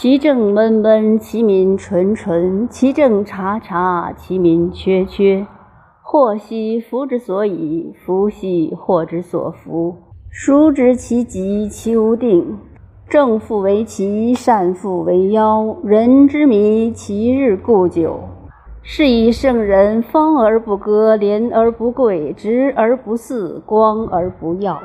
其政闷闷，其民淳淳；其政察察，其民缺缺。祸兮福之所倚，福兮祸之所伏。孰知其极？其无定。正复为奇，善复为妖。人之迷，其日固久。是以圣人，方而不割，廉而不贵，直而不肆，光而不耀。